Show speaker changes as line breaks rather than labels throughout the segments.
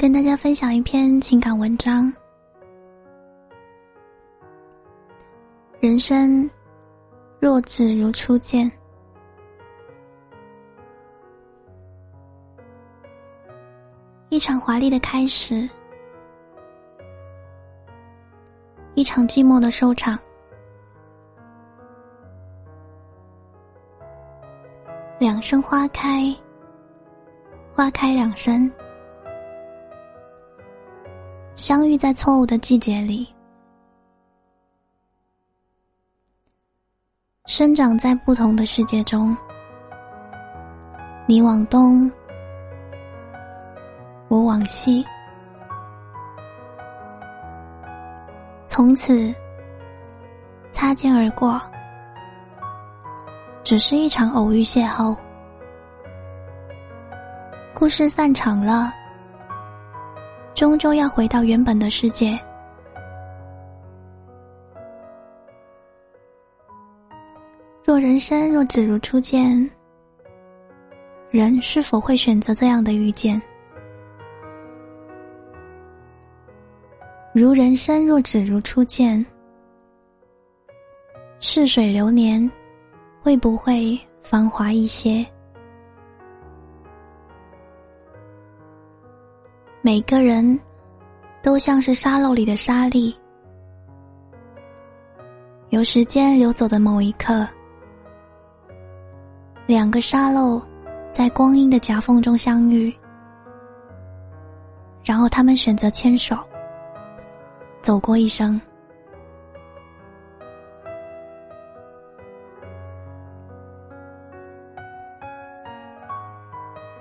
跟大家分享一篇情感文章。人生若只如初见，一场华丽的开始，一场寂寞的收场。两生花开，花开两生。相遇在错误的季节里，生长在不同的世界中。你往东，我往西，从此擦肩而过，只是一场偶遇邂逅。故事散场了。终究要回到原本的世界。若人生若只如初见，人是否会选择这样的遇见？如人生若只如初见，逝水流年，会不会繁华一些？每个人都像是沙漏里的沙粒，有时间流走的某一刻，两个沙漏在光阴的夹缝中相遇，然后他们选择牵手，走过一生。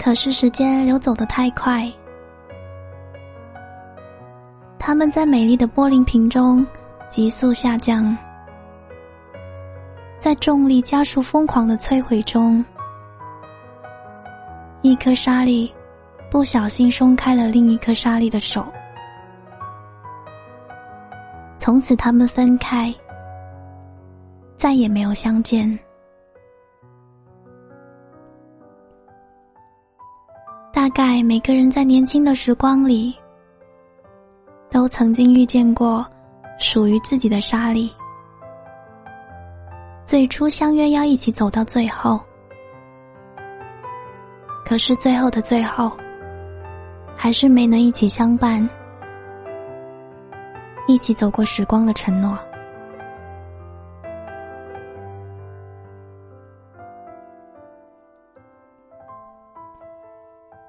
可是时间流走的太快。他们在美丽的玻璃瓶中急速下降，在重力加速疯狂的摧毁中，一颗沙粒不小心松开了另一颗沙粒的手，从此他们分开，再也没有相见。大概每个人在年轻的时光里。都曾经遇见过属于自己的沙粒，最初相约要一起走到最后，可是最后的最后，还是没能一起相伴，一起走过时光的承诺。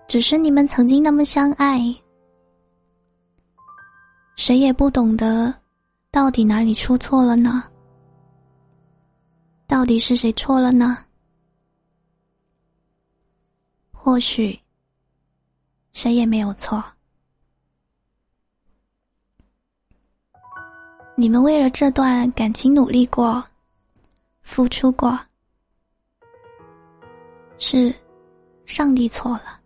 只是你们曾经那么相爱。谁也不懂得，到底哪里出错了呢？到底是谁错了呢？或许，谁也没有错。你们为了这段感情努力过，付出过，是上帝错了。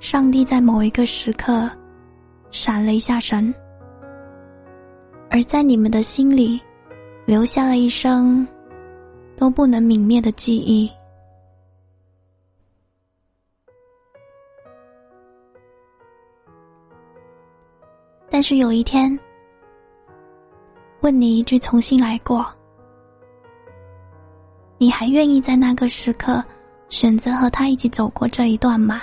上帝在某一个时刻闪了一下神，而在你们的心里留下了一生都不能泯灭的记忆。但是有一天，问你一句：重新来过，你还愿意在那个时刻选择和他一起走过这一段吗？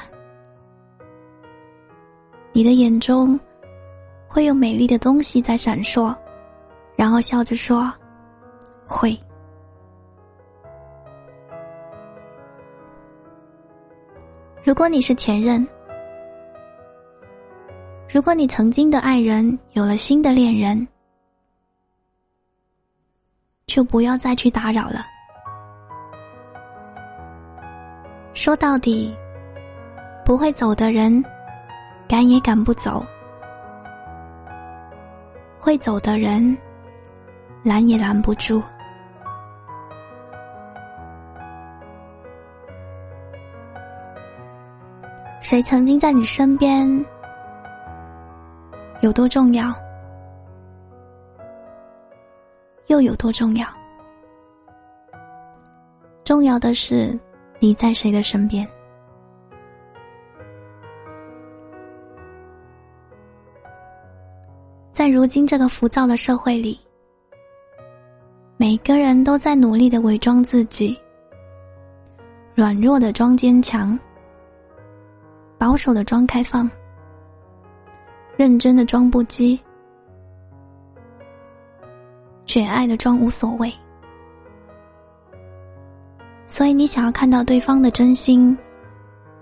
你的眼中会有美丽的东西在闪烁，然后笑着说：“会。”如果你是前任，如果你曾经的爱人有了新的恋人，就不要再去打扰了。说到底，不会走的人。赶也赶不走，会走的人拦也拦不住。谁曾经在你身边有多重要，又有多重要？重要的是你在谁的身边。在如今这个浮躁的社会里，每个人都在努力的伪装自己，软弱的装坚强，保守的装开放，认真的装不羁，绝爱的装无所谓。所以，你想要看到对方的真心，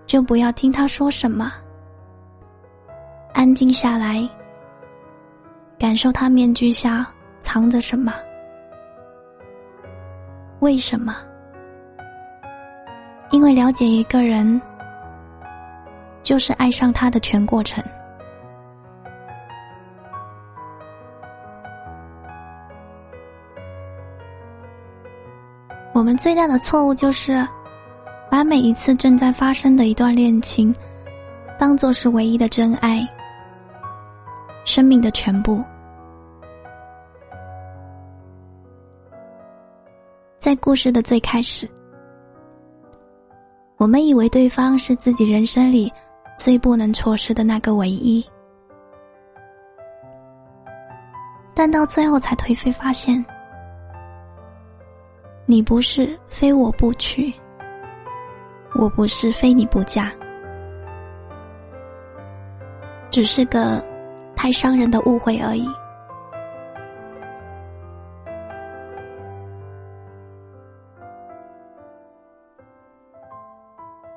就不要听他说什么，安静下来。感受他面具下藏着什么？为什么？因为了解一个人，就是爱上他的全过程。我们最大的错误就是，把每一次正在发生的一段恋情，当做是唯一的真爱。生命的全部，在故事的最开始，我们以为对方是自己人生里最不能错失的那个唯一，但到最后才颓废发现，你不是非我不娶，我不是非你不嫁，只是个。太伤人的误会而已。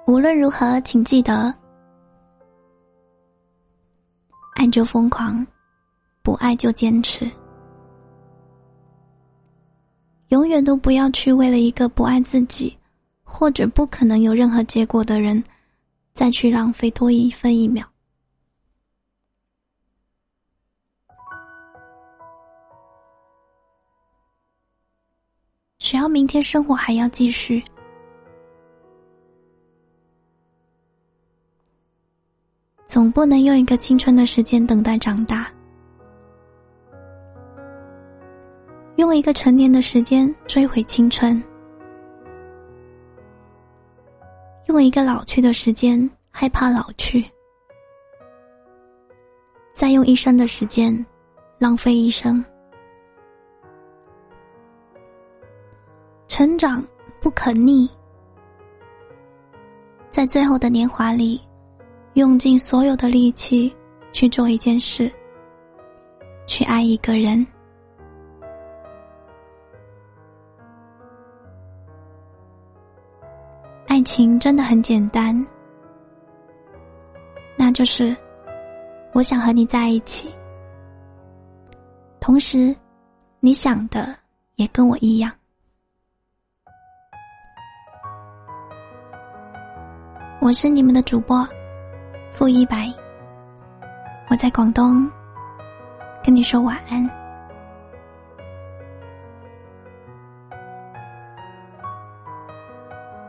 无论如何，请记得：爱就疯狂，不爱就坚持。永远都不要去为了一个不爱自己，或者不可能有任何结果的人，再去浪费多一分一秒。只要明天生活还要继续，总不能用一个青春的时间等待长大，用一个成年的时间追回青春，用一个老去的时间害怕老去，再用一生的时间浪费一生。成长不可逆，在最后的年华里，用尽所有的力气去做一件事，去爱一个人。爱情真的很简单，那就是我想和你在一起，同时你想的也跟我一样。我是你们的主播，付一白。我在广东，跟你说晚安。